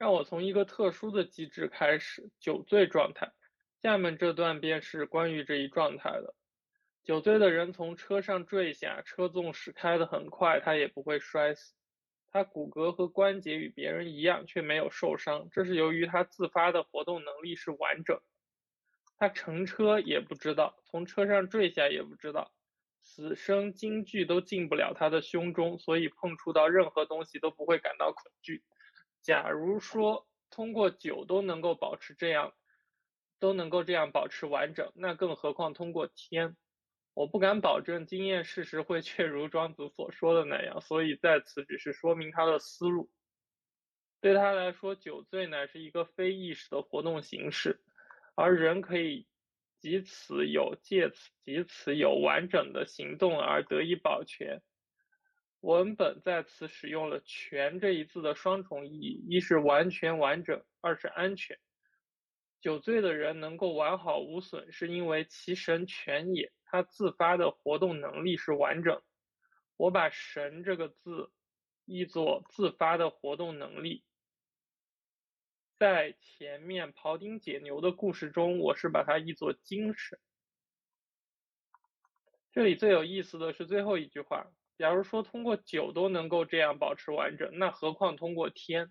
让我从一个特殊的机制开始，酒醉状态。下面这段便是关于这一状态的。酒醉的人从车上坠下，车纵使开得很快，他也不会摔死。他骨骼和关节与别人一样，却没有受伤，这是由于他自发的活动能力是完整。他乘车也不知道，从车上坠下也不知道，死生惊惧都进不了他的胸中，所以碰触到任何东西都不会感到恐惧。假如说通过酒都能够保持这样，都能够这样保持完整，那更何况通过天？我不敢保证经验事实会确如庄子所说的那样，所以在此只是说明他的思路。对他来说，酒醉乃是一个非意识的活动形式，而人可以即此有借此即此有完整的行动而得以保全。文本在此使用了“全”这一字的双重意义：一是完全完整，二是安全。酒醉的人能够完好无损，是因为其神全也。他自发的活动能力是完整。我把“神”这个字译作自发的活动能力。在前面庖丁解牛的故事中，我是把它译作精神。这里最有意思的是最后一句话：假如说通过酒都能够这样保持完整，那何况通过天？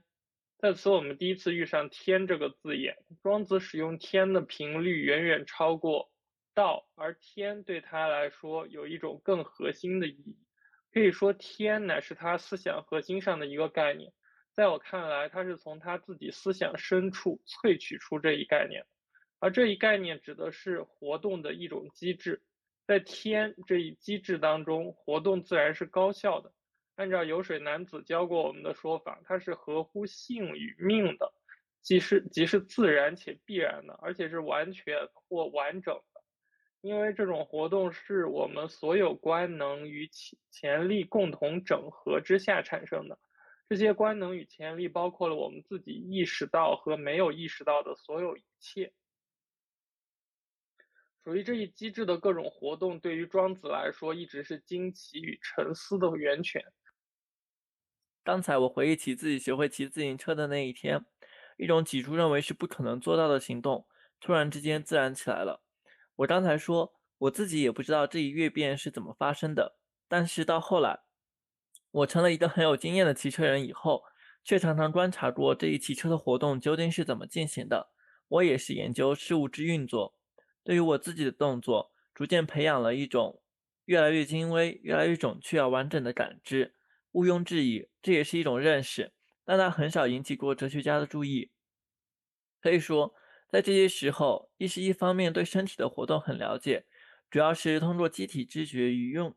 在此，我们第一次遇上“天”这个字眼。庄子使用“天”的频率远远超过。道，而天对他来说有一种更核心的意义，可以说天乃是他思想核心上的一个概念。在我看来，他是从他自己思想深处萃取出这一概念，而这一概念指的是活动的一种机制。在天这一机制当中，活动自然是高效的。按照有水男子教过我们的说法，它是合乎性与命的，即是即是自然且必然的，而且是完全或完整的。因为这种活动是我们所有官能与潜潜力共同整合之下产生的，这些官能与潜力包括了我们自己意识到和没有意识到的所有一切。属于这一机制的各种活动，对于庄子来说，一直是惊奇与沉思的源泉。刚才我回忆起自己学会骑自行车的那一天，一种起初认为是不可能做到的行动，突然之间自然起来了。我刚才说，我自己也不知道这一跃变是怎么发生的。但是到后来，我成了一个很有经验的骑车人以后，却常常观察过这一骑车的活动究竟是怎么进行的。我也是研究事物之运作，对于我自己的动作，逐渐培养了一种越来越精微、越来越准确而完整的感知。毋庸置疑，这也是一种认识，但它很少引起过哲学家的注意。可以说。在这些时候，意识一方面对身体的活动很了解，主要是通过机体知觉与用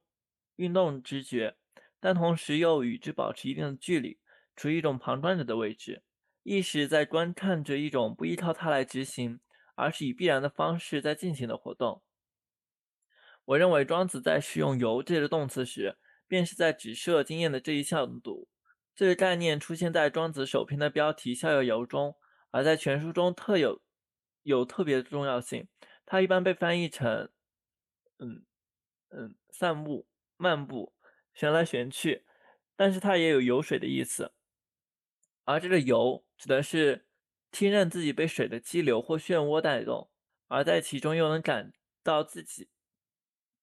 运动知觉，但同时又与之保持一定的距离，处于一种旁观者的位置。意识在观看着一种不依靠它来执行，而是以必然的方式在进行的活动。我认为庄子在使用“游”这个动词时，便是在指涉经验的这一向度。这个概念出现在庄子首篇的标题《逍遥游》中，而在全书中特有。有特别的重要性，它一般被翻译成“嗯嗯散步、漫步、旋来旋去”，但是它也有游水的意思。而这个“游”指的是听任自己被水的激流或漩涡带动，而在其中又能感到自己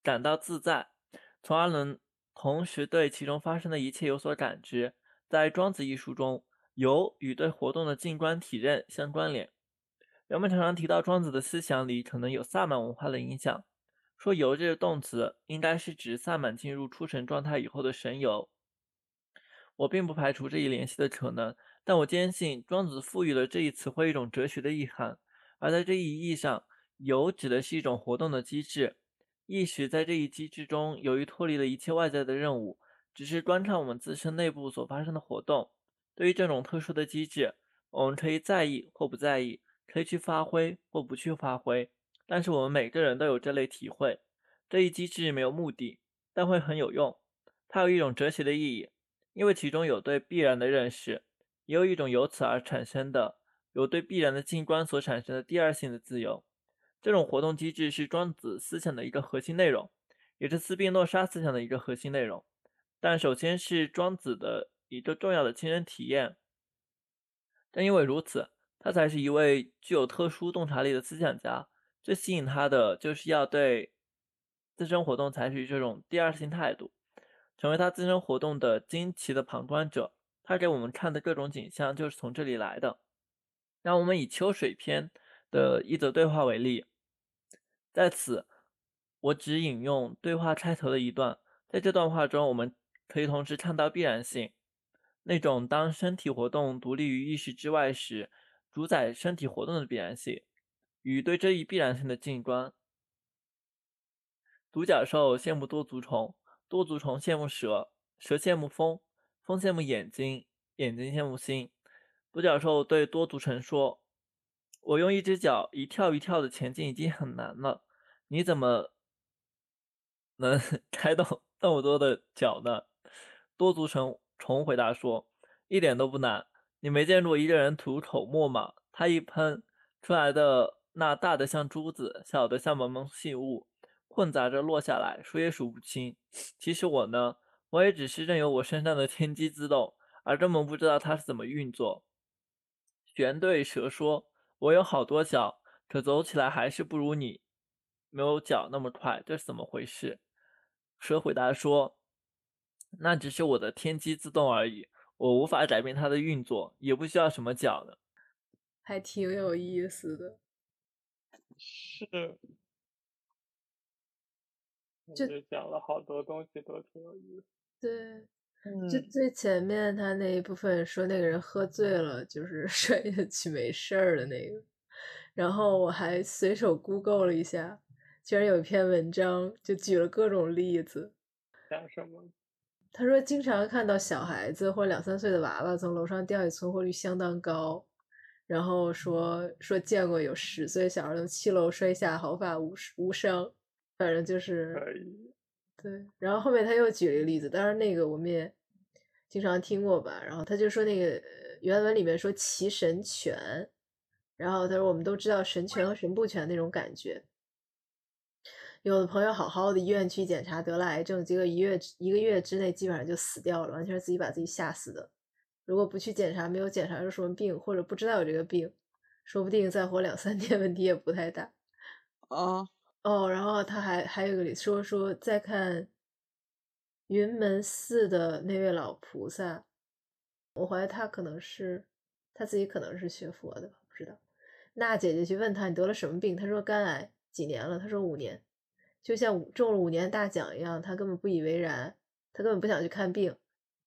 感到自在，从而能同时对其中发生的一切有所感知。在《庄子》一书中，“游”与对活动的静观体认相关联。人们常常提到庄子的思想里可能有萨满文化的影响，说“游”这个动词应该是指萨满进入出神状态以后的神游。我并不排除这一联系的可能，但我坚信庄子赋予了这一词汇一种哲学的意涵。而在这一意义上，“游”指的是一种活动的机制，意识在这一机制中由于脱离了一切外在的任务，只是观看我们自身内部所发生的活动。对于这种特殊的机制，我们可以在意或不在意。可以去发挥或不去发挥，但是我们每个人都有这类体会。这一机制没有目的，但会很有用。它有一种哲学的意义，因为其中有对必然的认识，也有一种由此而产生的由对必然的静观所产生的第二性的自由。这种活动机制是庄子思想的一个核心内容，也是斯宾诺莎思想的一个核心内容。但首先是庄子的一个重要的亲身体验。正因为如此，他才是一位具有特殊洞察力的思想家。最吸引他的，就是要对自身活动采取这种第二性态度，成为他自身活动的惊奇的旁观者。他给我们看的各种景象，就是从这里来的。让我们以《秋水篇》的一则对话为例，在此，我只引用对话开头的一段。在这段话中，我们可以同时看到必然性，那种当身体活动独立于意识之外时，主宰身体活动的必然性。与对这一必然性的静观。独角兽羡慕多足虫，多足虫羡慕蛇，蛇羡慕风，风羡慕眼睛，眼睛羡慕心。独角兽对多足虫说：“我用一只脚一跳一跳的前进已经很难了，你怎么能 开动那么多的脚呢？”多足虫虫回答说：“一点都不难。你没见过一个人吐口沫吗？他一喷出来的。”那大的像珠子，小的像蒙蒙细雾，混杂着落下来，数也数不清。其实我呢，我也只是任由我身上的天机自动，而根本不知道它是怎么运作。玄对蛇说：“我有好多脚，可走起来还是不如你没有脚那么快，这是怎么回事？”蛇回答说：“那只是我的天机自动而已，我无法改变它的运作，也不需要什么脚的。”还挺有意思的。是，就讲了好多东西都挺有意思。对，就最前面他那一部分说那个人喝醉了，就是 摔下去没事儿的那个。然后我还随手 Google 了一下，居然有一篇文章就举了各种例子。讲什么？他说经常看到小孩子或两三岁的娃娃从楼上掉下，存活率相当高。然后说说见过有十岁小孩从七楼摔下毫发无无伤，反正就是对。然后后面他又举了一个例子，当然那个我们也经常听过吧。然后他就说那个原文里面说骑神犬，然后他说我们都知道神犬和神不全那种感觉。有的朋友好好的医院去检查得了癌症，结果一月一个月之内基本上就死掉了，完全是自己把自己吓死的。如果不去检查，没有检查出什么病，或者不知道有这个病，说不定再活两三天问题也不太大。啊哦，然后他还还有个说说再看云门寺的那位老菩萨，我怀疑他可能是他自己可能是学佛的吧，不知道。娜姐姐去问他你得了什么病，他说肝癌几年了，他说五年，就像中了五年大奖一样，他根本不以为然，他根本不想去看病。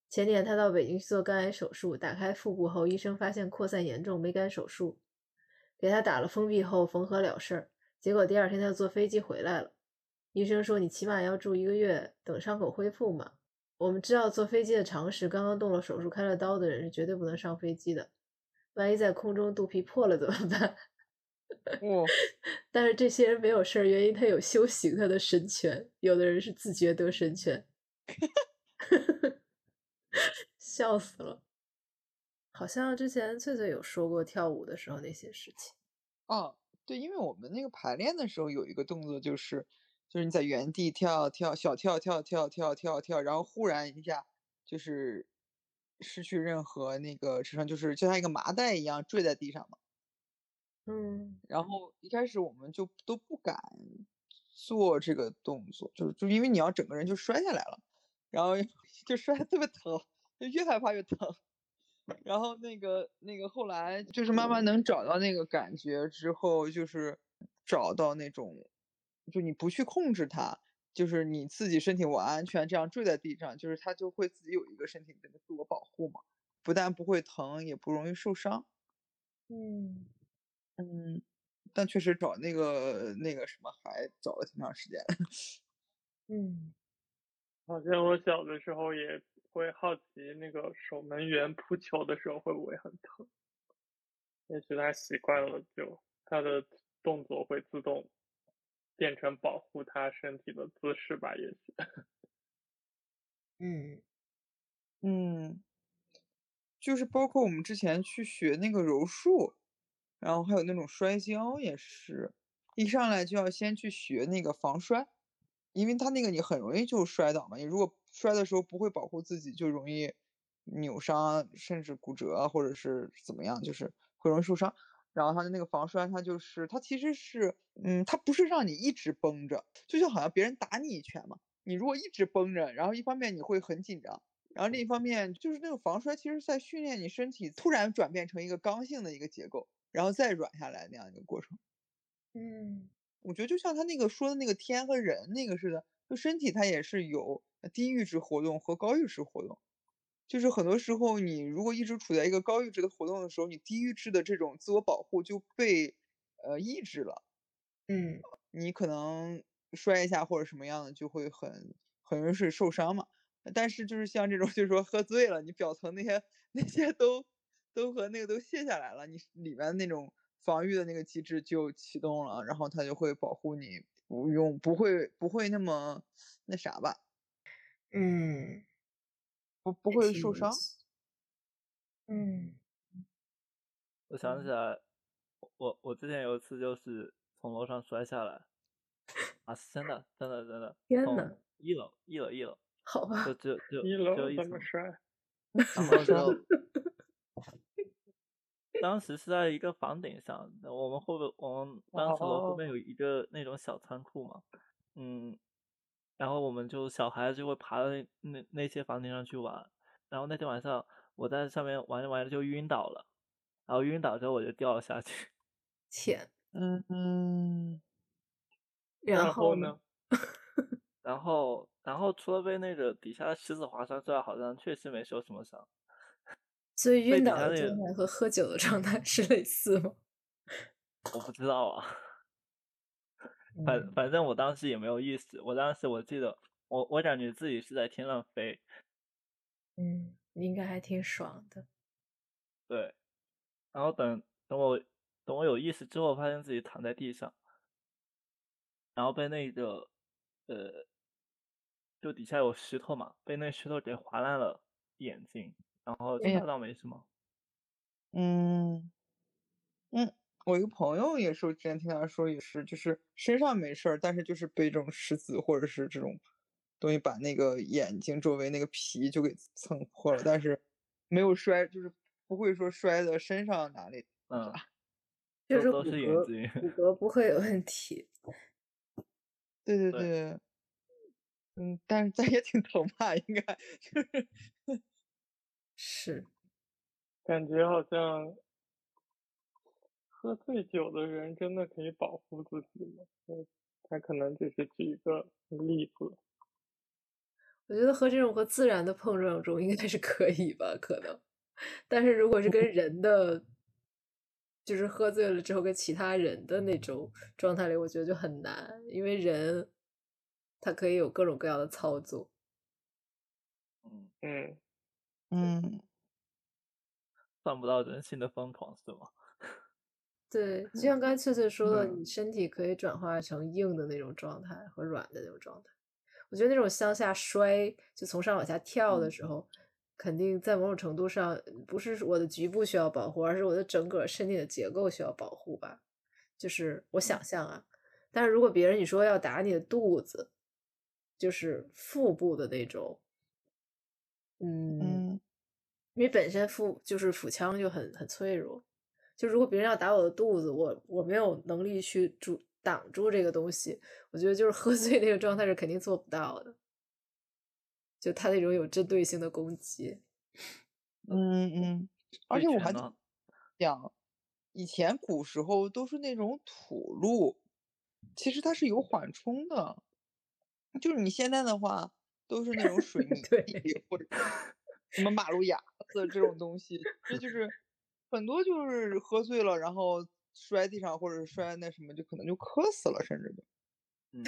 前年他到北京去做肝癌手术，打开腹部后，医生发现扩散严重，没敢手术，给他打了封闭后缝合了事儿。结果第二天他就坐飞机回来了，医生说你起码要住一个月，等伤口恢复嘛。我们知道坐飞机的常识，刚刚动了手术、开了刀的人是绝对不能上飞机的，万一在空中肚皮破了怎么办？哦，但是这些人没有事儿，原因他有修行，他的神权。有的人是自觉得神权。笑死了，好像之前翠翠有说过跳舞的时候那些事情。哦，对，因为我们那个排练的时候有一个动作，就是就是你在原地跳跳小跳跳跳跳跳跳，然后忽然一下就是失去任何那个支撑，就是就像一个麻袋一样坠在地上嘛。嗯，然后一开始我们就都不敢做这个动作，就是就因为你要整个人就摔下来了，然后 就摔得特别疼。就越害怕越疼，然后那个那个后来就是慢慢能找到那个感觉之后，就是找到那种，就你不去控制它，就是你自己身体我安全这样坠在地上，就是它就会自己有一个身体的自我保护嘛，不但不会疼，也不容易受伤。嗯嗯，但确实找那个那个什么还找了挺长时间。嗯，好像我小的时候也。会好奇那个守门员扑球的时候会不会很疼？也许他习惯了，就他的动作会自动变成保护他身体的姿势吧。也许，嗯嗯，就是包括我们之前去学那个柔术，然后还有那种摔跤，也是一上来就要先去学那个防摔，因为他那个你很容易就摔倒嘛。你如果摔的时候不会保护自己，就容易扭伤，甚至骨折，或者是怎么样，就是会容易受伤。然后它的那个防摔，它就是它其实是，嗯，它不是让你一直绷着，就像好像别人打你一拳嘛，你如果一直绷着，然后一方面你会很紧张，然后另一方面就是那个防摔，其实在训练你身体突然转变成一个刚性的一个结构，然后再软下来那样一个过程。嗯我觉得就像他那个说的那个天和人那个似的，就身体它也是有低阈值活动和高阈值活动。就是很多时候，你如果一直处在一个高阈值的活动的时候，你低阈值的这种自我保护就被呃抑制了。嗯你可能摔一下或者什么样的，就会很很容易是受伤嘛。但是就是像这种，就是说喝醉了，你表层那些那些都都和那个都卸下来了，你里面那种防御的那个机制就启动了，然后它就会保护你不用不会不会那么那啥吧，嗯，不不会受伤。嗯。我想起。来，我我之前有一次就是从楼上摔下来，啊，是真的，真的，真的，从天呐一楼，一楼，一楼，好吧就，只有只有一楼一层，怎么摔？然后就当时是在一个房顶上，我们后边我们当时楼后面有一个那种小仓库嘛，嗯，然后我们就小孩子就会爬到那那那些房顶上去玩，然后那天晚上我在上面玩着玩着就晕倒了，然后晕倒之后我就掉了下去，天，嗯嗯，然后后呢？然后然后除了被那个底下的石子划伤之外，好像确实没受什么伤。所以晕倒的状态和喝酒的状态是类似吗？我不知道啊，反嗯反正我当时也没有意识，我当时我记得我我感觉自己是在天上飞，嗯，应该还挺爽的。对，然后等等我等我有意识之后，发现自己躺在地上，然后被那个呃，就底下有石头嘛，被那石头给划烂了眼睛，然后哎呀其他倒没什么。嗯嗯，我一个朋友也是，我之前听他说也是，就是身上没事儿，但是就是被这种石子或者是这种东西把那个眼睛周围那个皮就给蹭破了，但是没有摔，就是不会说摔的身上哪里嗯，就是骨骼骨。骼不会有问题。对对对。对，嗯，但是 但也挺疼吧，应该。就 是是，感觉好像喝醉酒的人真的可以保护自己吗？嗯他可能只是举一个例子。我觉得和这种和自然的碰撞中应该是可以吧，可能。但是如果是跟 人的，就是喝醉了之后跟其他人的那种状态里，我觉得就很难，因为人他可以有各种各样的操作。嗯，嗯，嗯算不到人性的疯狂是吗？对，就像 刚才翠翠说的，嗯你身体可以转化成硬的那种状态和软的那种状态。我觉得那种向下摔，就从上往下跳的时候，肯定在某种程度上不是我的局部需要保护，而是我的整个身体的结构需要保护吧。就是我想象啊，但是如果别人你说要打你的肚子，就是腹部的那种，嗯，嗯因为本身腹就是腹腔就很很脆弱，就如果别人要打我的肚子，我我没有能力去阻挡住这个东西，我觉得就是喝醉那个状态是肯定做不到的。就他那种有针对性的攻击，嗯嗯，而且我还？讲，以前古时候都是那种土路，其实它是有缓冲的。就是你现在的话，都是那种水 泥对地或者什么马路牙子这种东西，这就是很多就是喝醉了，然后摔地上或者摔那什么，就可能就磕死了，甚至就。嗯，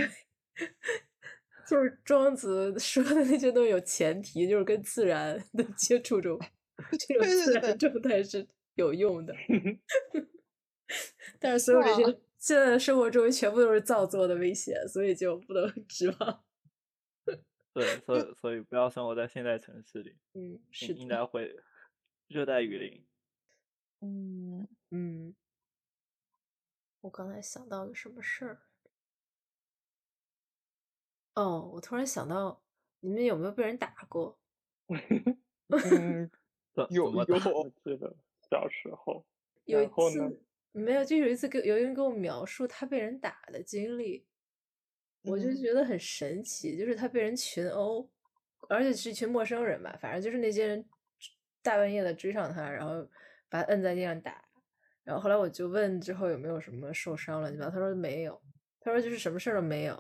就是庄子 说的那些都有前提，就是跟自然的接触中，这种对对自然对状态是有用的。但是所有这些现在的生活中全部都是造作的危险，所以就不能指望。对，所以所以不要生活在现代城市里，嗯，是应该会热带雨林。嗯，嗯。我刚才想到个什么事儿？哦，我突然想到，你们有没有被人打过？嗯，有有我记得小时候，有一次没有，就有一次给有一人给我描述他被人打的经历，我就嗯觉得很神奇，就是他被人群殴，而且是一群陌生人吧，反正就是那些人大半夜的追上他，然后把他摁在地上打，然后后来我就问之后有没有什么受伤了，你知道，他说没有，他说就是什么事儿都没有，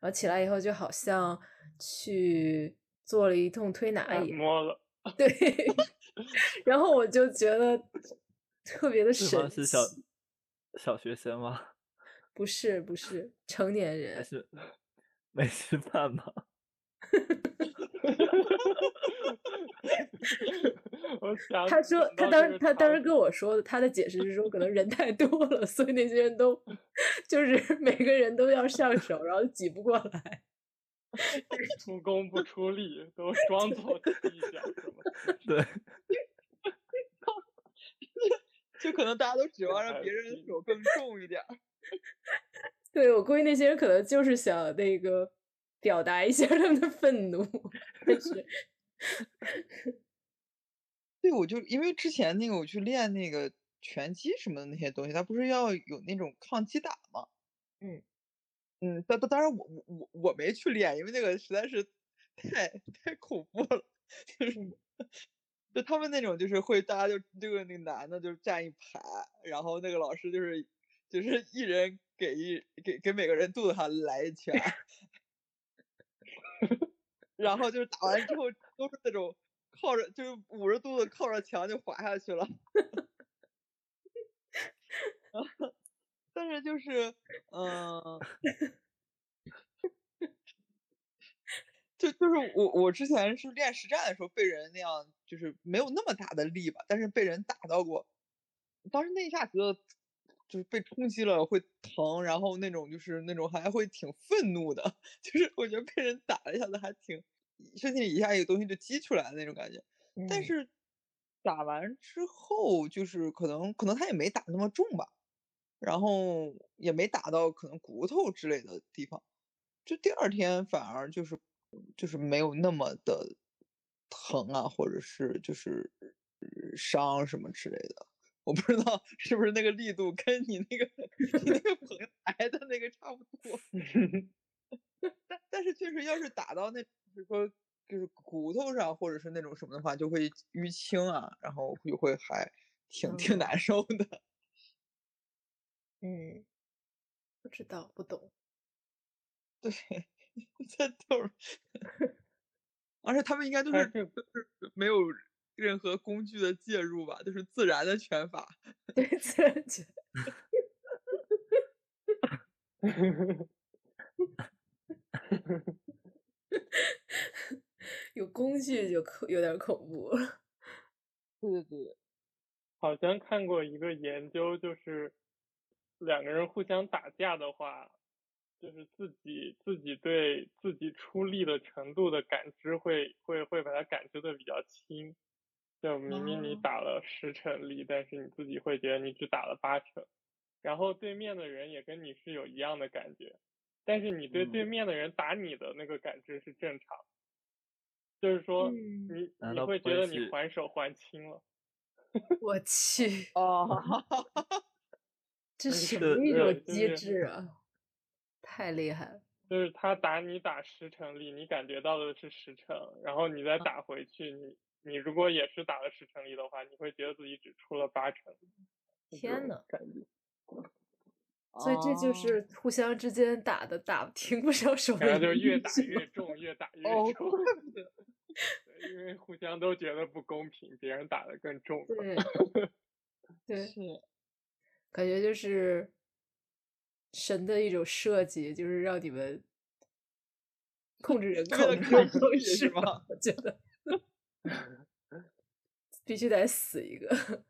然后起来以后就好像去做了一通推拿按一样。摩了，对，然后我就觉得特别的对神方是小奇，小学生吗？不是不是成年人，是没吃饭吗？他说他当他当时跟我说的，他的解释是说可能人太多了，所以那些人都就是 每个人都要上手，然后挤不过来。出工不出力，都装作气一下是吗？对，就可能大家都指望让别人的手更重一点儿。对我估计那些人可能就是想那个表达一下他们的愤怒，但是 对，我就因为之前那个我去练那个拳击什么的那些东西，他不是要有那种抗击打吗？嗯嗯，当当当然我我我我没去练，因为那个实在是太太恐怖了，就是嗯就他们那种就是会大家就这个那个男的就站一排，然后那个老师就是就是一人给一给给每个人肚子上来一拳，然后就是打完之后都是那种靠着就是捂着肚子靠着墙就滑下去了。但是就是，嗯、就就是我我之前是练实战的时候被人那样，就是没有那么大的力吧，但是被人打到过，当时那一下觉得就是被冲击了会疼，然后那种就是那种还会挺愤怒的，就是我觉得被人打了一下子还挺身体里一下有东西就激出来的那种感觉。但嗯是打完之后，就是可能可能他也没打那么重吧，然后也没打到可能骨头之类的地方，就第二天反而就是就是没有那么的疼啊，或者是就是呃伤什么之类的。我不知道是不是那个力度跟你那个你那个朋友来的那个差不多。但但是确实要是打到那，比如说就是骨头上或者是那种什么的话，就会淤青啊，然后就会还挺挺嗯难受的。嗯，不知道不懂，对，这都是，而且他们应该都是都是没有任何工具的介入吧，就是自然的拳法。对自然拳 有工具就恐有点儿恐怖了。对对对，好像看过一个研究，就是两个人互相打架的话，就是自己自己对自己出力的程度的感知会会会把它感知的比较轻。就明明你哦打了十成力，但是你自己会觉得你只打了八成，然后对面的人也跟你是有一样的感觉，但是你对对嗯面的人打你的那个感知是正常，就是说嗯你你会觉得你还手还轻了。我去，哦，这嗯什是么一种机制啊？太厉害了！就是他打你打十成力，你感觉到的是十成，然后你再打回去，你你如果也是打了十成力的话，你会觉得自己只出了八成。天呐感觉，所以这就哦是互相之间打的打停不了手的然后就原越打越重，越打越哦，重。因为互相都觉得不公平，别人打的更重。对对，是，感觉就是神的一种设计，就是让你们控制人口是吗？我觉得必须得死一个。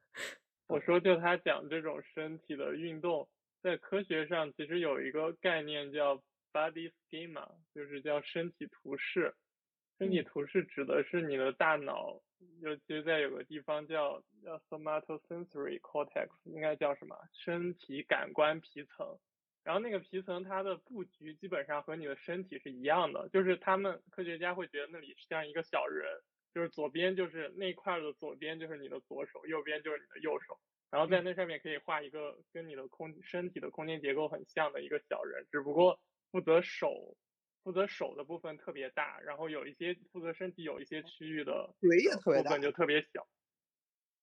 我说，就他讲这种身体的运动，在科学上其实有一个概念叫 body schema，就是叫身体图示。身体嗯图示指的是你的大脑，尤其是在有个地方叫叫 somatosensory cortex，应该叫什么？身体感官皮层。然后那个皮层它的布局基本上和你的身体是一样的，就是他们科学家会觉得那里像一个小人，就是左边就是那块的左边就是你的左手，右边就是你的右手，然后在那上面可以画一个跟你的空身体的空间结构很像的一个小人，只不过负责手负责手的部分特别大，然后有一些负责身体有一些区域的腿也特别大部分就特别小。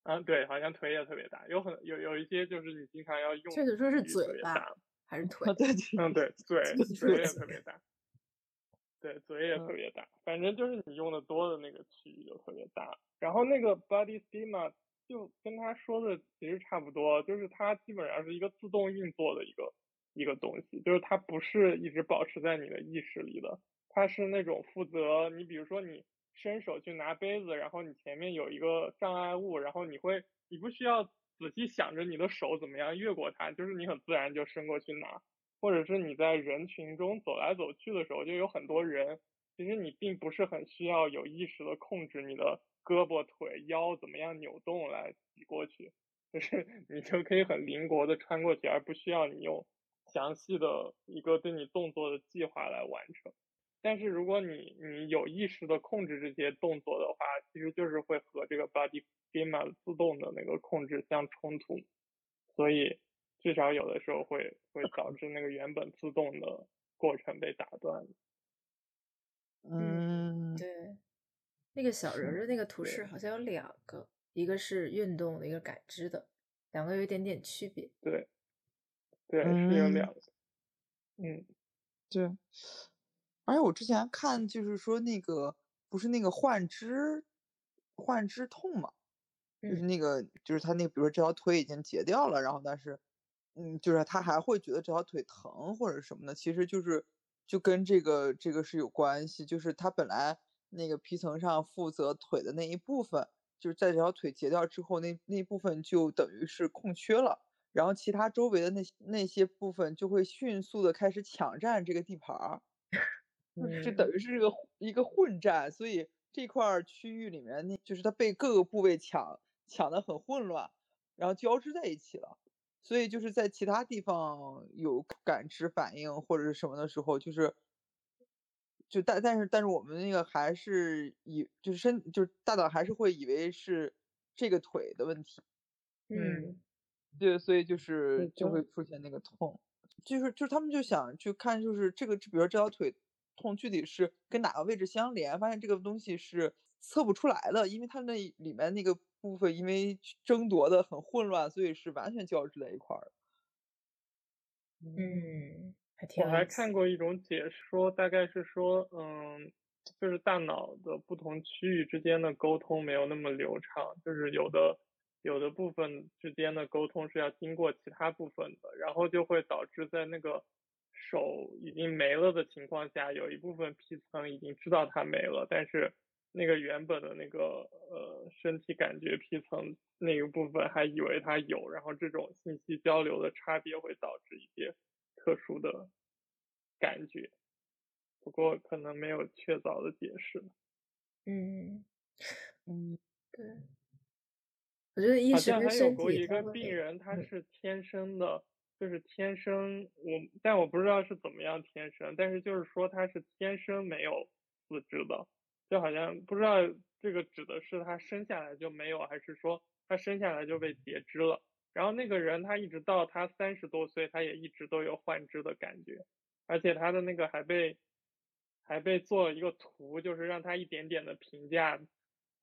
嗯，对，好像腿也特别大，有很有有一些就是你经常要用，确实说是嘴吧别大还是 腿？对，嗯，对，嘴就是嘴也特别大，对，嘴也特别大，反正就是你用的多的那个区域就特别大。然后那个 body schema 就跟他说的其实差不多，就是它基本上是一个自动运作的一个一个东西，就是它不是一直保持在你的意识里的，它是那种负责你比如说你伸手去拿杯子，然后你前面有一个障碍物，然后你会你不需要仔细想着你的手怎么样越过它，就是你很自然就伸过去拿。或者是你在人群中走来走去的时候，就有很多人，其实你并不是很需要有意识的控制你的胳膊、腿、腰怎么样扭动来挤过去，就是 你就可以很灵活的穿过去，而不需要你用详细的一个对你动作的计划来完成。但是如果你你有意识的控制这些动作的话，其实就是会和这个 body schema 自动的那个控制相冲突，所以至少有的时候会会导致那个原本自动的过程被打断。嗯，对，那个小人儿的那个图示好像有两个，一个是运动的，一个感知的，两个有一点点区别。对，对，是有嗯两个。嗯，对。而且我之前看就是说那个不是那个幻肢幻肢痛嘛，就是嗯那个就是他那个比如说这条腿已经截掉了，然后但是嗯就是他还会觉得这条腿疼或者什么的，其实就是就跟这个这个是有关系，就是他本来那个皮层上负责腿的那一部分，就是在这条腿截掉之后，那那部分就等于是空缺了。然后其他周围的那那些部分就会迅速的开始抢占这个地盘儿，就等嗯于是这个一个混战，所以这块儿区域里面那就是它被各个部位抢抢的很混乱，然后交织在一起了，所以就是在其他地方有感知反应或者是什么的时候，就是就但但是但是我们那个还是以就是身就是大脑还是会以为是这个腿的问题。嗯对，所以就是是就会出现那个痛，就是就是他们就想去看，就是这个，比如说这条腿痛具体是跟哪个位置相连，发现这个东西是测不出来的，因为它那里面那个部分因为争夺的很混乱，所以是完全交织在一块儿。嗯，还挺我还看过一种解说，大概是说，嗯，就是大脑的不同区域之间的沟通没有那么流畅，就是有的有的部分之间的沟通是要经过其他部分的，然后就会导致在那个手已经没了的情况下，有一部分皮层已经知道它没了，但是那个原本的那个呃身体感觉皮层那个部分还以为它有，然后这种信息交流的差别会导致一些特殊的感觉，不过可能没有确凿的解释。嗯嗯，对，我觉得意好像识跟还有过身体它一个病人，他嗯是天生的，就是天生我，但我不知道是怎么样天生，但是就是说他是天生没有四肢的，就好像不知道这个指的是他生下来就没有，还是说他生下来就被截肢了。然后那个人他一直到他三十多岁，他也一直都有幻肢的感觉，而且他的那个还被还被做了一个图，就是让他一点点的评价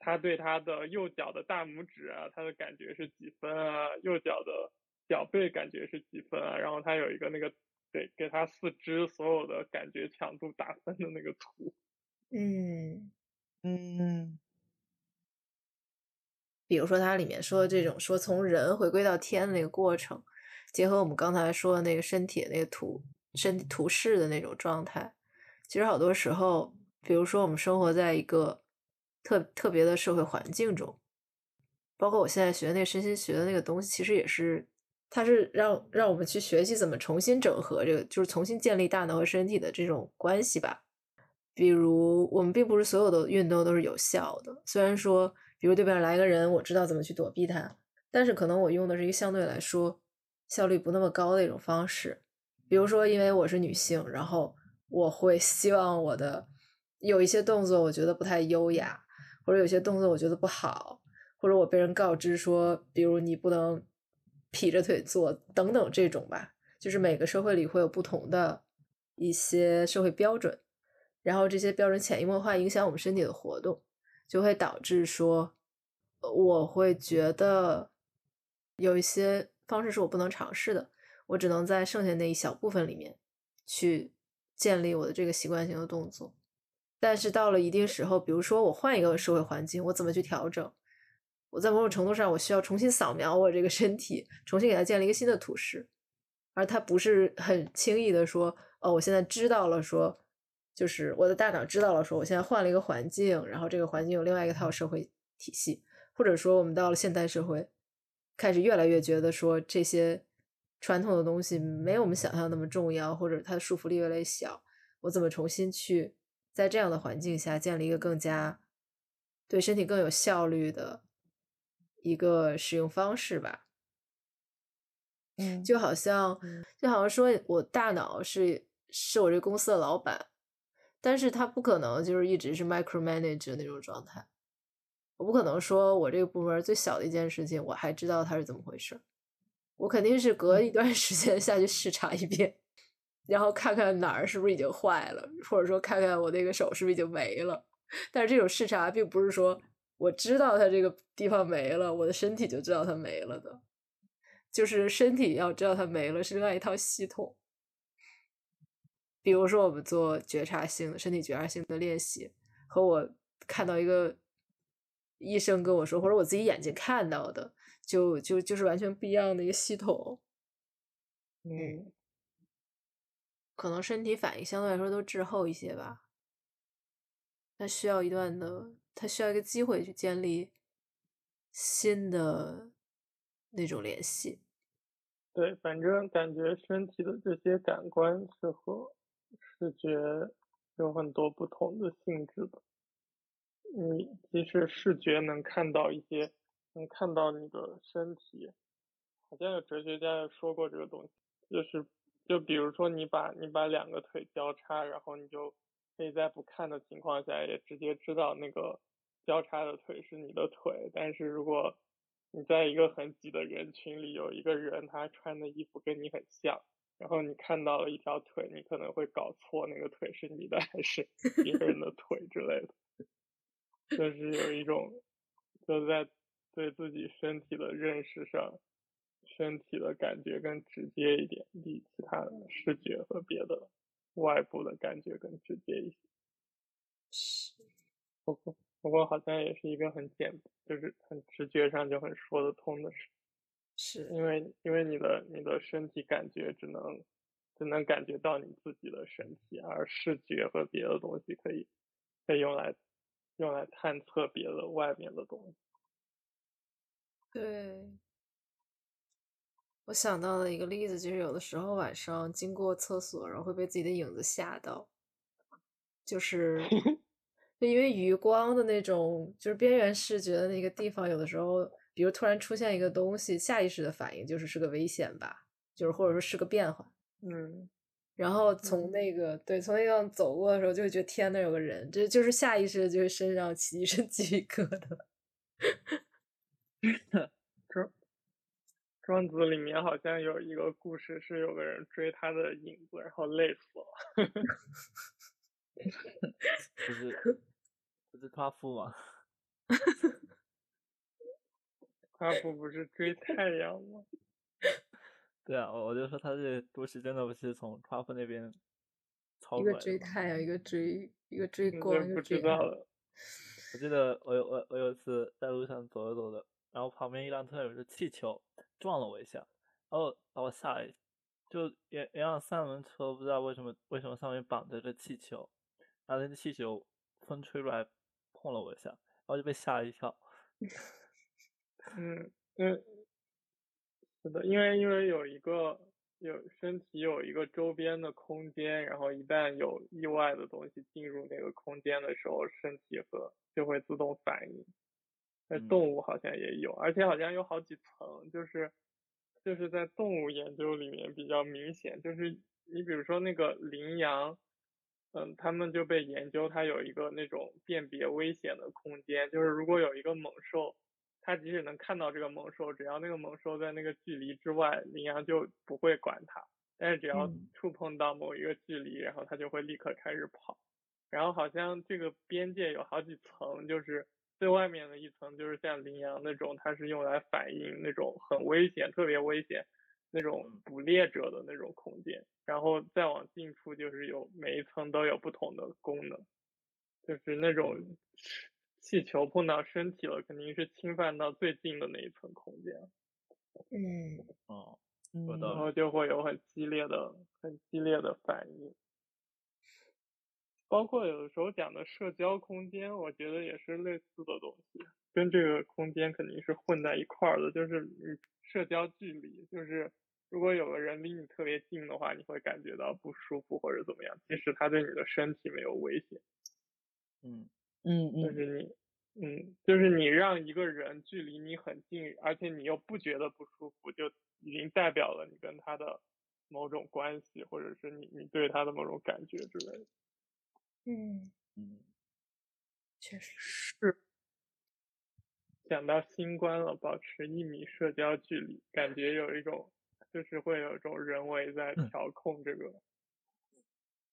他对他的右脚的大拇指啊，他的感觉是几分啊，右脚的脚背感觉是几分啊，然后他有一个那个给给他四肢所有的感觉强度打分的那个图。嗯，嗯，比如说它里面说的这种说从人回归到天的那个过程，结合我们刚才说的那个身体的那个图身体图示的那种状态，其实好多时候，比如说我们生活在一个特特别的社会环境中，包括我现在学那个身心学的那个东西，其实也是，它是让让我们去学习怎么重新整合这个，就是重新建立大脑和身体的这种关系吧。比如，我们并不是所有的运动都是有效的。虽然说，比如对面来一个人，我知道怎么去躲避他，但是可能我用的是一个相对来说效率不那么高的一种方式。比如说，因为我是女性，然后我会希望我的有一些动作我觉得不太优雅，或者有些动作我觉得不好，或者我被人告知说，比如你不能劈着腿做等等这种吧。就是每个社会里会有不同的一些社会标准，然后这些标准潜移默化影响我们身体的活动，就会导致说，我会觉得有一些方式是我不能尝试的，我只能在剩下那一小部分里面去建立我的这个习惯性的动作。但是到了一定时候，比如说我换一个社会环境，我怎么去调整？我在某种程度上，我需要重新扫描我这个身体，重新给它建立一个新的图示。而他不是很轻易的说，哦，我现在知道了，说就是我的大脑知道了，说我现在换了一个环境，然后这个环境有另外一套社会体系，或者说我们到了现代社会，开始越来越觉得说这些传统的东西没有我们想象那么重要，或者它的束缚力越来越小，我怎么重新去在这样的环境下建立一个更加对身体更有效率的一个使用方式吧？嗯，就好像，就好像说我大脑是是我这公司的老板，但是他不可能就是一直是 micromanage 那种状态。我不可能说我这个部门最小的一件事情，我还知道它是怎么回事。我肯定是隔一段时间下去视察一遍，然后看看哪儿是不是已经坏了，或者说看看我那个手是不是已经没了。但是这种视察并不是说我知道它这个地方没了，我的身体就知道它没了的。就是身体要知道它没了是另外一套系统，比如说我们做觉察性的身体觉察性的练习，和我看到一个医生跟我说，或者我自己眼睛看到的，就就就是完全不一样的一个系统。嗯，可能身体反应相对来说都滞后一些吧，它需要一段的，它需要一个机会去建立新的。那种联系，对，反正感觉身体的这些感官是和视觉有很多不同的性质的。你即使视觉能看到一些，能看到你的身体，好像有哲学家也说过这个东西，就是就比如说你把你把两个腿交叉，然后你就可以在不看的情况下也直接知道那个交叉的腿是你的腿，但是如果你在一个很挤的人群里，有一个人他穿的衣服跟你很像，然后你看到了一条腿，你可能会搞错那个腿是你的还是别人的腿之类的，就是有一种就在对自己身体的认识上，身体的感觉更直接一点，比其他的视觉和别的外部的感觉更直接一些。不过。不过好像也是一个很简，就是很直觉上就很说得通的事，是因为因为你的你的身体感觉只能只能感觉到你自己的身体，而视觉和别的东西可以可以用来用来探测别的外面的东西。对，我想到了一个例子就是有的时候晚上经过厕所，然后会被自己的影子吓到，就是。就因为余光的那种，就是边缘视觉的那个地方，有的时候，比如突然出现一个东西，下意识的反应就是是个危险吧，就是或者说是个变化，嗯，然后从那个对从那个走过的时候，就会觉得天，那有个人，这就是下意识的就会身上起一身鸡皮疙瘩。庄庄子里面好像有一个故事，是有个人追他的影子，然后累死了。不是。不是夸父吗？夸父不是追太阳吗？对啊，我我就说他这故事真的不是从夸父那边抄一个追太阳，一个追一个追光，一个追。我记得我有我我有一次在路上走着走着，然后旁边一辆车有的气球撞了我一下，然后把我吓一，就一一辆三轮车，不知道为什么为什么上面绑着这气球，然后那气球风吹过来。碰了我一下，然后就被吓了一跳。嗯嗯，是的，因为因为有一个有身体有一个周边的空间，然后一旦有意外的东西进入那个空间的时候，身体和就会自动反应。那动物好像也有，而且好像有好几层，就是就是在动物研究里面比较明显，就是你比如说那个羚羊。嗯，他们就被研究，它有一个那种辨别危险的空间，就是如果有一个猛兽，它即使能看到这个猛兽，只要那个猛兽在那个距离之外，羚羊就不会管它。但是只要嗯触碰到某一个距离，然后它就会立刻开始跑。然后好像这个边界有好几层，就是最外面的一层就是像羚羊那种，它是用来反映那种很危险、特别危险那种捕猎者的那种空间。然后再往近处就是有每一层都有不同的功能，就是那种气球碰到身体了，肯定是侵犯到最近的那一层空间，嗯哦，然后就会有很激烈的、很激烈的反应。包括有的时候讲的社交空间，我觉得也是类似的东西，跟这个空间肯定是混在一块儿的。就是你社交距离，就是如果有个人离你特别近的话，你会感觉到不舒服或者怎么样，即使他对你的身体没有危险。嗯嗯嗯。就是你，嗯，就是你让一个人距离你很近，而且你又不觉得不舒服，就已经代表了你跟他的某种关系，或者是你你对他的某种感觉之类的。嗯，嗯，确实，是，讲到新冠了，保持一米社交距离，感觉有一种就是会有一种人为在嗯。调控这个、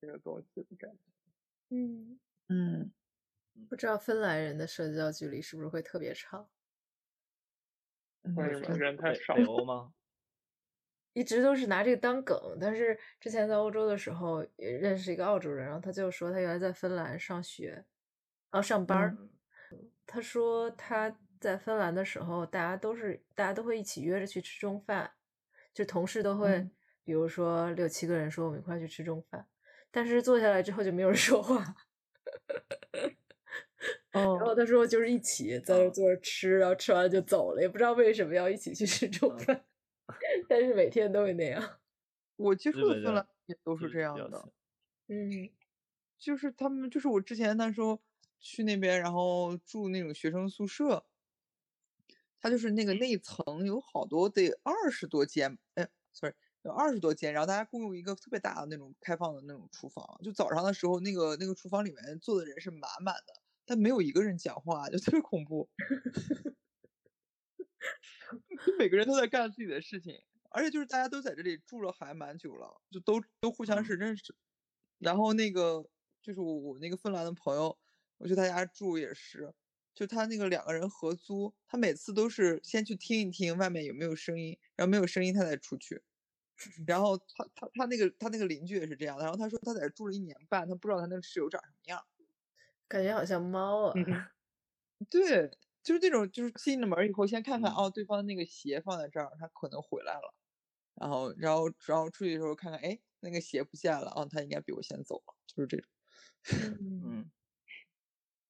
这个东西的感觉。嗯，嗯不知道芬兰人的社交距离是不是会特别长？为什么人太北少北？欧吗？一直都是拿这个当梗，但是之前在欧洲的时候也认识一个澳洲人，然后他就说他原来在芬兰上学，然后上班儿。他说他在芬兰的时候，大家都是大家都会一起约着去吃中饭，就同事都会，嗯比如说六七个人说我们一块去吃中饭，但是坐下来之后就没有人说话。然后哦，他说就是一起在那坐着吃，然后吃完就走了，也不知道为什么要一起去吃中饭，但是每天都会那样。我接触的芬兰也都是是这样的嗯。就是他们就是我之前那时候去那边，然后住那种学生宿舍，他就是那个那一层有好多得二十多间，哎，sorry，有二十多间，然后大家共用一个特别大的那种开放的那种厨房。就早上的时候，那个那个厨房里面坐的人是满满的，但没有一个人讲话，就特别恐怖。就每个人都在干自己的事情，而且就是大家都在这里住了还蛮久了，就都都互相是认识。然后那个就是我我那个芬兰的朋友，我去他家住也是，就他那个两个人合租，他每次都是先去听一听外面有没有声音，然后没有声音他再出去。然后他他他那个他那个邻居也是这样，然后他说他在这住了一年半，他不知道他那个室友长什么样。感觉好像猫啊。嗯。对，就是那种，就是进了门以后，先看看嗯。哦，对方的那个鞋放在这儿，他可能回来了，然后，然后，然后出去的时候看看，哎，那个鞋不见了，哦，他应该比我先走了，就是这种，嗯。嗯，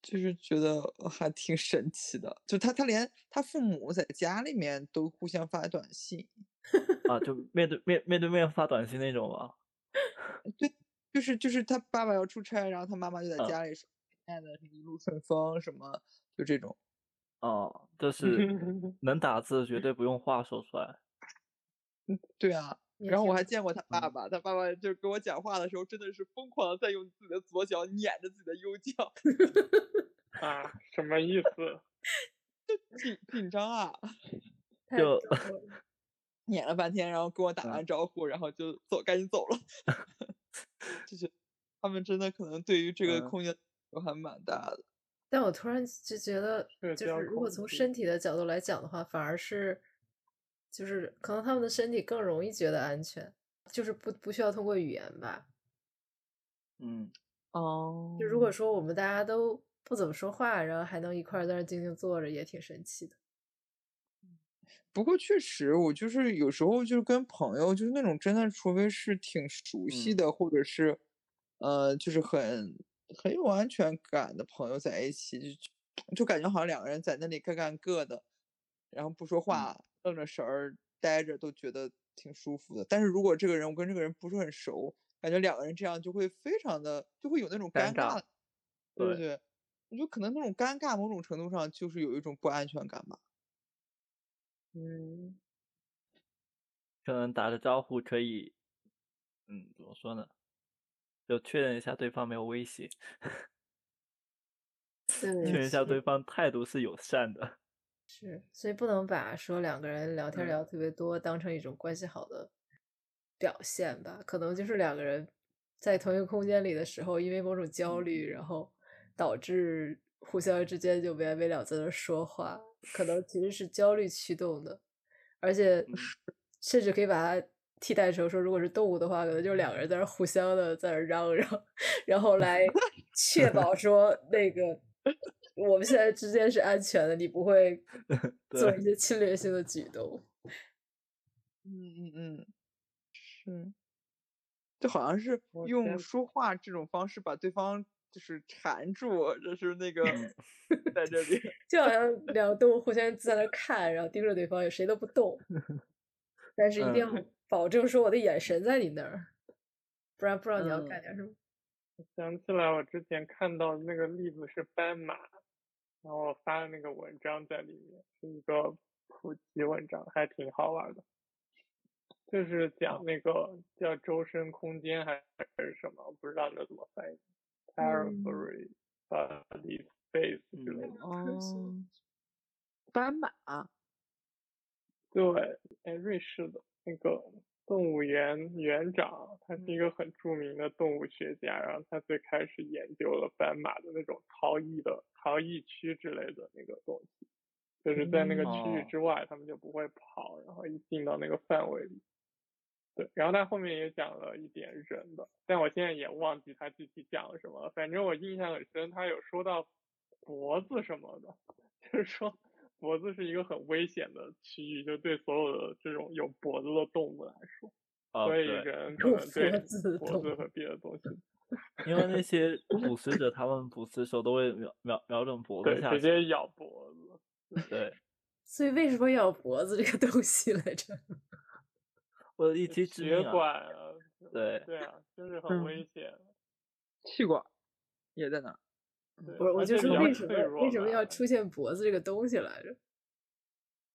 就是觉得还挺神奇的，就他他连他父母在家里面都互相发短信，啊，就面对面面对面发短信那种吗？对，就是就是他爸爸要出差，然后他妈妈就在嗯。家里说，亲爱的，什么一路顺风，什么就这种，哦，就是 能打字，绝对不用话说出来。对啊。然后我还见过他爸嗯爸，他爸爸就跟我讲话的时候，真的是疯狂的在用自己的左脚撵着自己的右脚，啊，什么意思？紧紧张啊，就撵了半天，然后跟我打嗯完招呼，然后就走，赶紧走了。就是他们真的可能对于这个嗯空间都还蛮大的。但我突然就觉得，就是如果从身体的角度来讲的话，反而是，就是可能他们的身体更容易觉得安全，就是不不需要通过语言吧。嗯，哦就如果说我们大家都不怎么说话，然后还能一块在那静静坐着，也挺神奇的。不过确实，我就是有时候就是跟朋友，就是那种真的，除非是挺熟悉嗯的，或者是呃，就是很很有安全感的朋友在一起，就就感觉好像两个人在那里各干各的，然后不说话，愣着神儿待着，都觉得挺舒服的。但是如果这个人我跟这个人不是很熟，感觉两个人这样就会非常的，就会有那种尴尬对不对对？我觉得可能那种尴尬，某种程度上就是有一种不安全感吧。嗯，可能打个招呼可以，嗯，怎么说呢？就确认一下对方没有威胁，确，认一下对方态度是友善的。是，所以不能把说两个人聊天嗯。聊特别多当成一种关系好的表现吧，可能就是两个人在同一个空间里的时候，因为某种焦虑，然后导致互相之间就没完没了在那说话，可能其实是焦虑驱动的，而且嗯。甚至可以把它替代成说，如果是动物的话，可能就是两个人在那互相的在那嚷嚷，然后来确保说那个我们现在之间是安全的，你不会 做一些侵略性的举动。嗯嗯嗯，是，就好像是用说话这种方式把对方就是缠住，就是那个嗯 在这里。就好像两个动物互相在那看，然后盯着对方，也谁都不动，但是一定要嗯保证说我的眼神在你那儿，不然不知道你要嗯干点什么。想起来我之前看到那个例子是斑马，然后我发的那个文章在里面是一个普及文章，还挺好玩的，就是讲那个叫周身空间还是什么，不知道那怎么翻译，Parabolic body space 之类的。哦，斑马，对，哎，瑞士的那个动物园园长，他是一个很著名的动物学家，然后他最开始研究了斑马的那种逃逸的逃逸区之类的那个东西，就是在那个区域哦之外，他们就不会跑，然后一进到那个范围里。对，然后他后面也讲了一点人的，但我现在也忘记他具体讲了什么了。反正我印象很深，他有说到脖子什么的，就是说脖子是一个很危险的区域，就对所有的这种有脖子的动物来说，哦，所以对，人可能对脖子和别的东西，因为那些 捕食者，他们捕食的时候都会瞄瞄瞄准脖子对，直。接咬脖子。对，所以为什么咬脖子这个东西来着？我的一击致血命啊！管啊，对对啊，就是很嗯危险。气管也在那不是，我就说为什么为什么要出现脖子这个东西来着？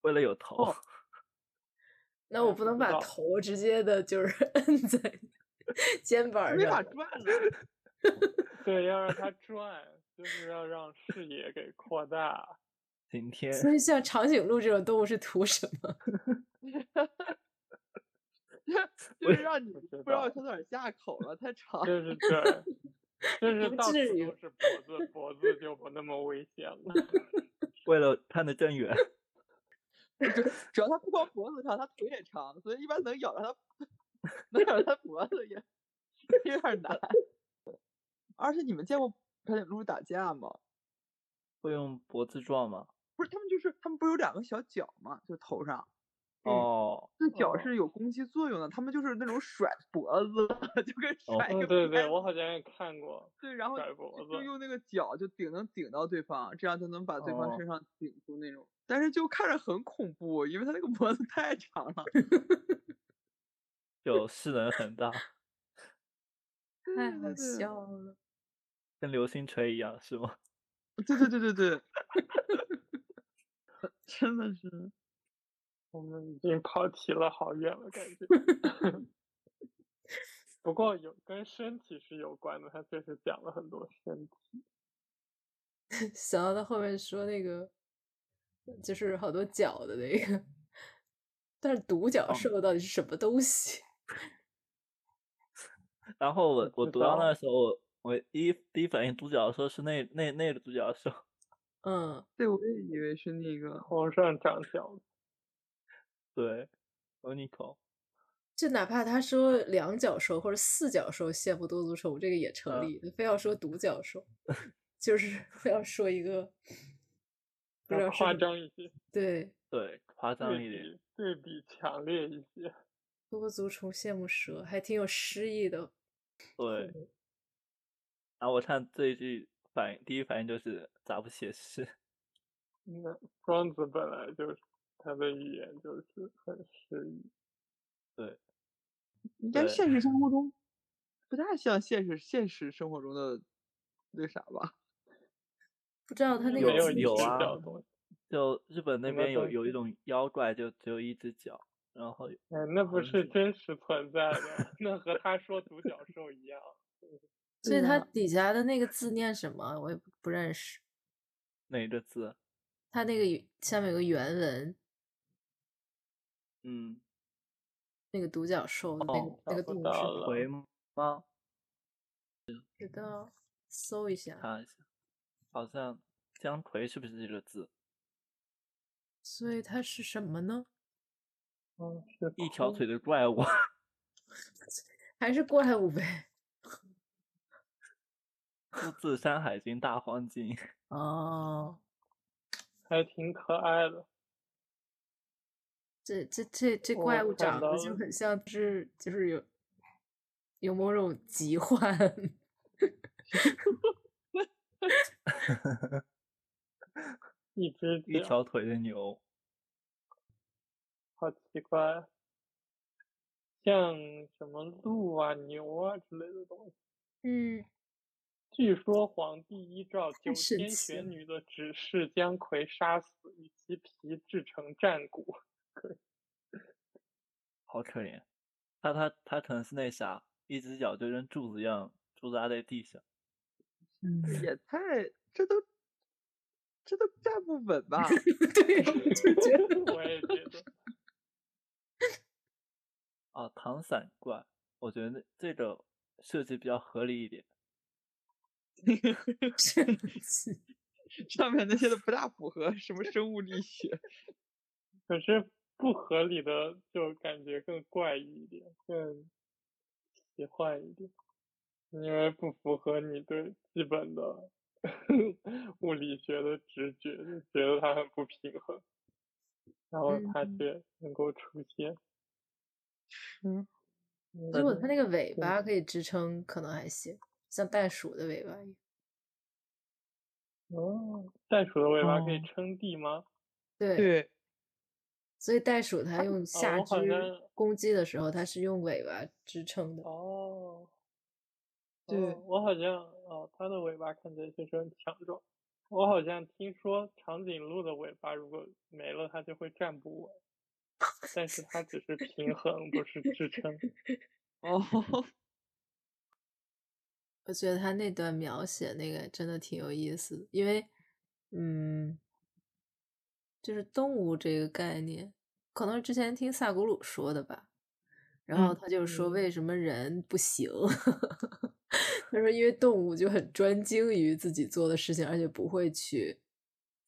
为了有头，哦 那我哎不能把头直接的就是 摁在肩膀上没法。转了。对，要让它转，就是要让视野给扩大。今天所以像长颈鹿这种动物是图什么？就是让你不知道道从哪儿下口了，太长。就是对，就是到处都是脖子，脖子就不那么危险了。为了看得更远，主要它不光脖子长，它腿也长，所以一般能咬到它，能咬到它脖子也有点难。而且你们见过长颈鹿打架吗？会用脖子撞吗？不是，他们就是他们不是有两个小角吗？就头上，哦，这角哦是有攻击作用的。他们就是那种甩脖子，就跟哦甩一个哦，对对，我好像也看过。对，然后甩脖子就就用那个脚就顶能顶到对方，这样就能把对方哦身上顶住那种。但是就看着很恐怖，因为他那个脖子太长了。就势能很大，太好笑了。跟流星锤一样，是吗？对对对对对，真的是。我们已经跑题了好远了，感觉。不过有跟身体是有关的，他确实讲了很多身体。想到他后面说那个，就是好多脚的那个，但是独角哦兽到底是什么东西？然后我我读到那时候，我第一第一反应独角兽是那那那个独角兽，嗯，对，我也以为是那个。皇上长角，对 o n i c o 就哪怕他说两脚兽或者四脚兽羡慕多足宠物，这个也成嗯立。非要说独角兽，就是非要说一个 不知道夸张一些，对对，夸张一点，对比强烈一些。多足虫羡慕蛇，还挺有诗意的。对。然后我看这一句反应，第一反应就是咋不写诗？那庄子本来就是他的语言就是很诗意，对应该现实生活中不太像现实现实生活中的那啥吧？不知道他那个没有有啊。就日本那边有有一种妖怪，就只有一只脚，然后哎，那不是是真实存在的，那和他说独角兽一样。所以它对啊底下的那个字念什么？我也不不认识。哪个字？他那个下面有个原文，嗯，那个独角兽的那个、哦那个动物是回吗？知道，搜一下。看一下，好像姜葵是不是这个字？所以它是什么呢？嗯，是一条腿的怪物。还是怪物呗？出自《山海经·大荒经》。哦，还挺可爱的。这这这这怪物长得就很像是就是有有某种疾患。一只一，条腿的牛。好奇怪，像什么鹿啊、牛啊之类的东西。嗯，据说皇帝依照九天玄女的指示，将葵杀死，以其皮制成战鼓。好可怜，他他他可能是那啥，一只脚就跟柱子一样驻扎在地上。嗯，也太这都这都站不稳 吧？对，我就觉得 我也觉得，啊，糖伞怪，我觉得这个设计比较合理一点。上面那些都不大符合什么生物力学。可是不合理的就感觉更怪异一点，更奇幻一点，因为不符合你对基本的 物理学的直觉，就觉得它很不平衡，然后它嗯却能够出现。嗯，如果它那个尾巴可以支撑，可能还行，像袋鼠的尾巴一样。哦，袋鼠的尾巴可以哦撑地吗？对，对，所以袋鼠它用下肢攻击的时候，它是用尾巴支撑的。哦，对哦我好像哦，它的尾巴看起来确实很强壮。我好像听说长颈鹿的尾巴如果没了，它就会站不稳，但是它只是平衡，不是支撑。哦，我觉得他那段描写那个真的挺有意思的，因为，嗯，就是动物这个概念，可能是之前听萨古鲁说的吧，然后嗯他就说嗯。为什么人不行，他说因为动物就很专精于自己做的事情，而且不会去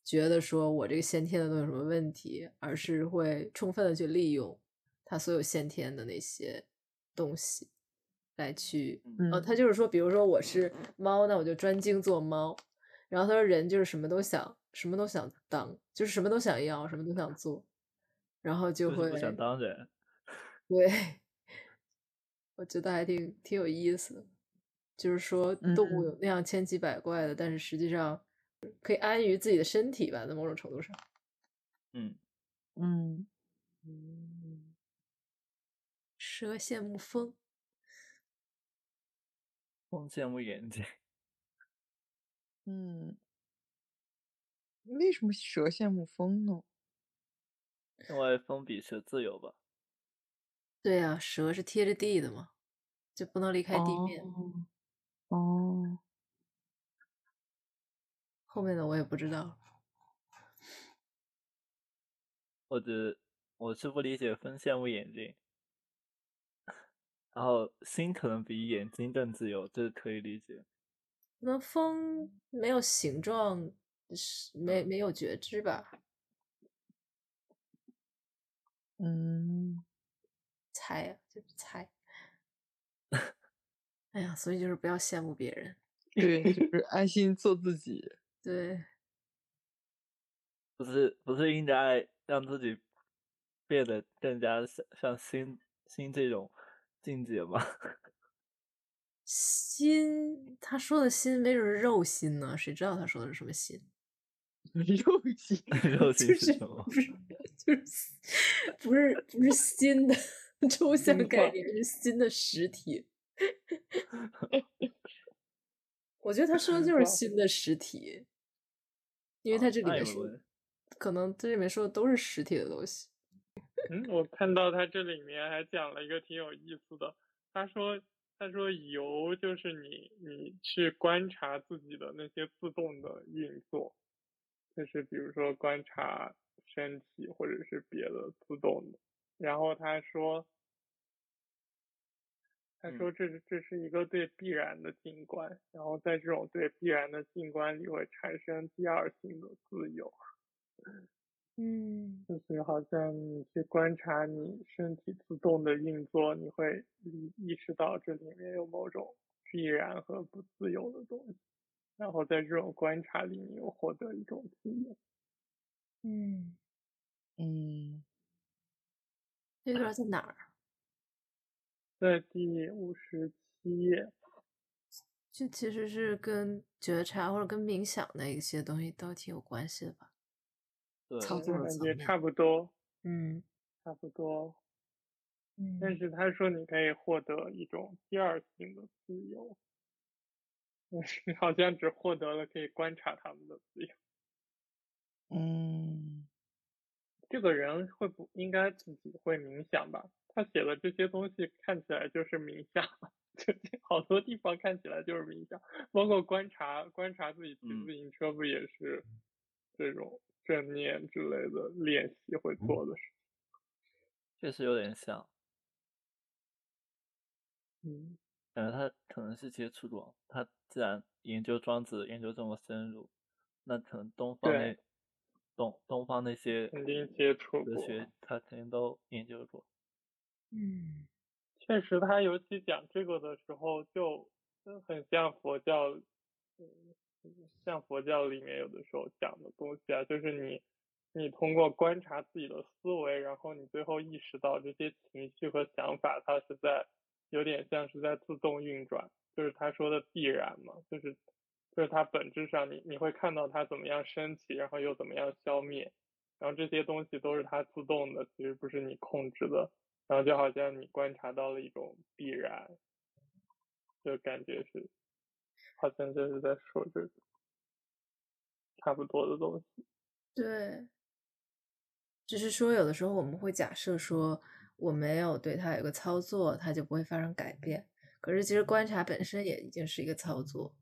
觉得说我这个先天的都有什么问题，而是会充分的去利用它所有先天的那些东西来去，哦，嗯他就是说，比如说我是猫，那我就专精做猫。然后他说人就是什么都想，什么都想当，就是什么都想要，什么都想做，然后就会就是想当人。对，我觉得还挺挺有意思的。就是说，动物嗯有那样千奇百怪的，但是实际上可以安于自己的身体吧，在某种程度上。嗯，嗯，嗯，蛇羡慕风，风羡慕眼睛。嗯，为什么蛇羡慕风呢？因为风比蛇自由吧。对呀、蛇是贴着地的嘛，就不能离开地面。哦，哦，后面的我也不知道。我只我是不理解风羡慕眼睛，然后心可能比眼睛更自由，这可以理解。可能风没有形状，是没没有觉知吧？嗯，猜呀、就是猜。哎呀，所以就是不要羡慕别人。对，就是安心做自己。对，不是不是应该让自己变得更加像像心心这种境界吗？心，他说的心没准是肉心呢，谁知道他说的是什么心？肉心，肉就是心是什么不？是就是 不是不是新的抽象概念，是新的实体。我觉得他说的就是新的实体，因为啊他这里面说不，可能这里面说的都是实体的东西。嗯，我看到他这里面还讲了一个挺有意思的，他说他说游就是你你去观察自己的那些自动的运作，就是比如说观察身体或者是别的自动的。然后他说，他说这是这是一个对必然的静观，然后在这种对必然的静观里会产生第二性的自由。嗯就是好像你去观察你身体自动的运作，你会意意识到这里面有某种必然和不自由的东西，然后在这种观察里面又获得一种自由。嗯，嗯这段在哪儿？在第五十七页，这其实是跟觉察或者跟冥想的一些东西都挺有关系的吧？对，操作的感觉差不多，嗯差不多。嗯但是他说你可以获得一种第二性的自由，好像只获得了可以观察他们的自由。嗯这个人会不应该自己会冥想吧？他写的这些东西看起来就是冥想，就好多地方看起来就是冥想，包括观察观察自己骑嗯自行车，不也是这种正念之类的练习会做的事情？确实有点像，嗯感觉他可能是接触过，他既然研究庄子研究这么深入，那可能东方对。那东东方那些肯定接触过哲学，他肯定都研究过。嗯。确实，他尤其讲这个的时候，就就很像佛教，嗯，像佛教里面有的时候讲的东西啊，就是你你通过观察自己的思维，然后你最后意识到这些情绪和想法，它是在有点像是在自动运转，就是他说的必然嘛，就是就是它本质上你你会看到它怎么样升起，然后又怎么样消灭，然后这些东西都是它自动的，其实不是你控制的。然后就好像你观察到了一种必然，就感觉是，好像就是在说这个差不多的东西。对，只是说有的时候我们会假设说我没有对它有个操作，它就不会发生改变。可是其实观察本身也已经是一个操作。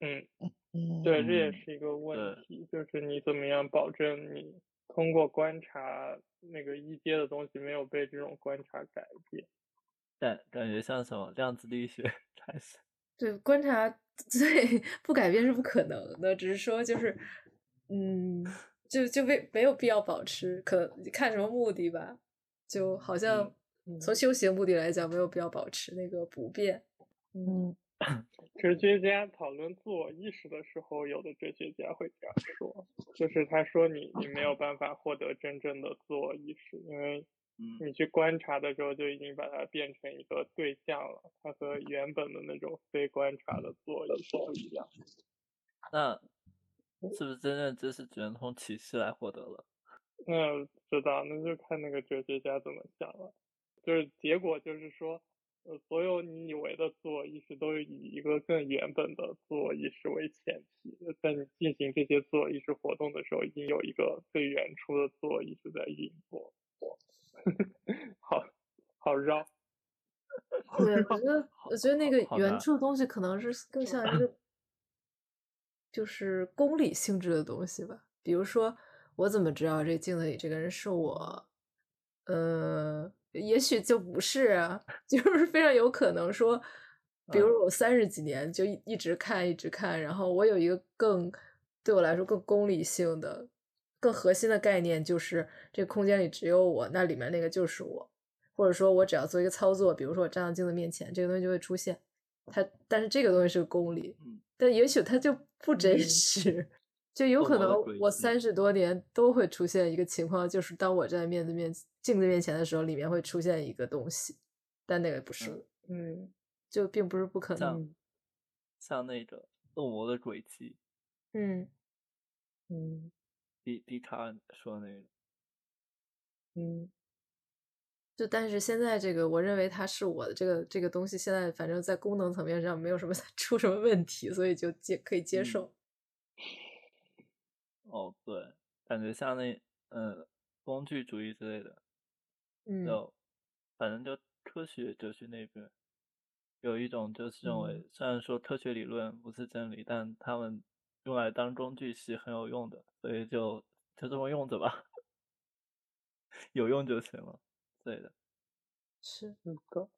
嗯，嗯，对，这也嗯是一个问对题，就是你怎么样保证你通过观察那个一阶的东西没有被这种观察改变。感感觉像什么量子力学开始，对，观察 最不改变是不可能的，只是说就是，嗯，就就没没有必要保持，可看什么目的吧，就好像嗯从修行目的来讲，没有必要保持那个不变。嗯哲学家讨论自我意识的时候，有的哲学家会这样说，就是他说你你没有办法获得真正的自我意识，因为嗯你去观察的时候就已经把它变成一个对象了，它和原本的那种非观察的自我意识不一样。那是不是真正知识只能从启示来获得了？那知道，那就看那个哲学家怎么想了。就是结果就是说，呃，所有你以为的自我意识都是以一个更原本的自我意识为前提，在你进行这些自我意识活动的时候，已经有一个最原初的自我意识在运作。好好绕，对，我觉得，我觉得那个原初的东西可能是更像一个，就是公理性质的东西吧。比如说，我怎么知道这镜子里这个人是我？呃，也许就不是啊，就是非常有可能说，比如我三十几年就一一直看，一直看，然后我有一个更对我来说更功利性的、更核心的概念，就是这个空间里只有我，那里面那个就是我。或者说我只要做一个操作，比如说我站到镜子面前，这个东西就会出现。它，但是这个东西是个公理，嗯但也许它就不真嗯实，就有可能我三十多年都会出现一个情况，就是当我站在面对面镜子面前的时候，里面会出现一个东西，但那个不是，嗯嗯就并不是不可能。像像那个恶魔的轨迹，嗯。嗯。迪迪卡说那个，嗯。就但是现在这个，我认为它是我的这个这个东西，现在反正在功能层面上没有什么 出什么问题，所以就接可以接嗯。受。哦对，感觉像那嗯工具主义之类的，嗯就反正就科学哲学那边，有一种就是认为，虽然说科学理论不是真理，但他们用来当工具是很有用的，所以就就这么用着吧，有用就行了。对的，是是的，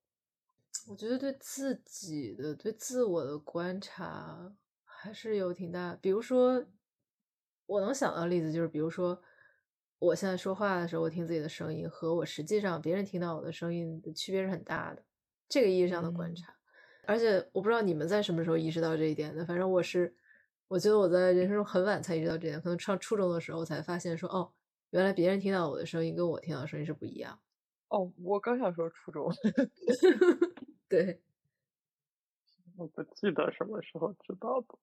我觉得对自己的、对自我的观察还是有挺大。比如说，我能想到例子就是，比如说，我现在说话的时候，我听自己的声音和我实际上别人听到我的声音的区别是很大的，这个意义上的观嗯察。而且我不知道你们在什么时候意识到这一点的，反正我是，我觉得我在人生中很晚才意识到这点，可能上初中的时候才发现说，哦，原来别人听到我的声音跟我听到的声音是不一样。哦，我刚想说初中，对，我不记得什么时候知道的。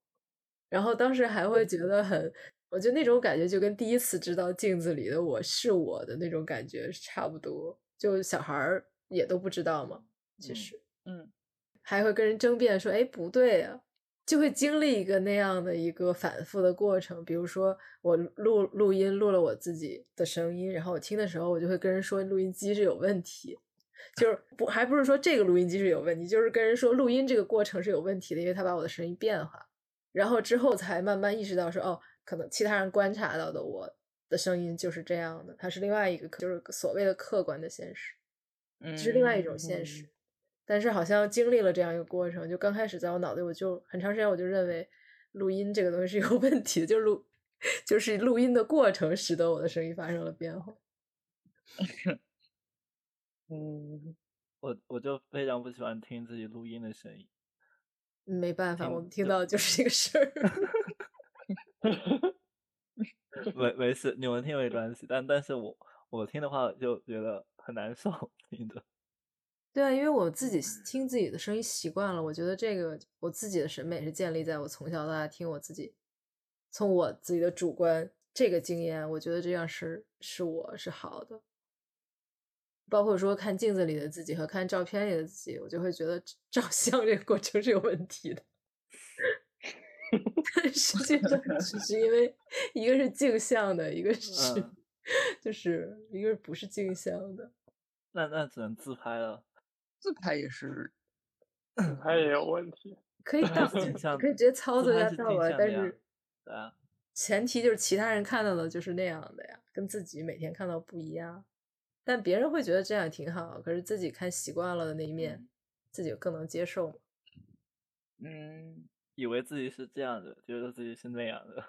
然后当时还会觉得很，我觉得那种感觉就跟第一次知道镜子里的我是我的那种感觉差不多。就小孩儿也都不知道嘛，其嗯实嗯还会跟人争辩说，哎，不对啊，就会经历一个那样的一个反复的过程。比如说我录录音录了我自己的声音，然后我听的时候，我就会跟人说录音机是有问题。就是 不还不是说这个录音机是有问题，就是跟人说录音这个过程是有问题的，因为他把我的声音变化。然后之后才慢慢意识到说，哦，可能其他人观察到的我的声音就是这样的，它是另外一个，就是所谓的客观的现实，嗯，这是另外一种现实。但是好像经历了这样一个过程，就刚开始在我脑袋，我就很长时间我就认为录音这个东西是有问题的，就是录就是录音的过程使得我的声音发生了变化。嗯，我我就非常不喜欢听自己录音的声音。没办法，我们听到的就是这个事儿。没没事，你们听没关系，但但是我我听的话就觉得很难受，听着。对啊，因为我自己听自己的声音习惯了，我觉得这个我自己的审美是建立在我从小到大听我自己，从我自己的主观这个经验，我觉得这样是是我是好的。包括说看镜子里的自己和看照片里的自己，我就会觉得照 相这个过程是有问题的。但 实际上只是因为一个是镜像的，一个 是、嗯就是一个不是镜像的。那那只能自拍了。自拍也是，自拍也有问题。可以 倒镜像可以直接操作一下倒过来，镜像的呀但是对啊，前提就是其他人看到的就是那样的呀，跟自己每天看到不一样。但别人会觉得这样挺好，可是自己看习惯了的那一面，自己更能接受嘛。嗯，以为自己是这样的，觉得自己是那样的。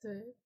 对，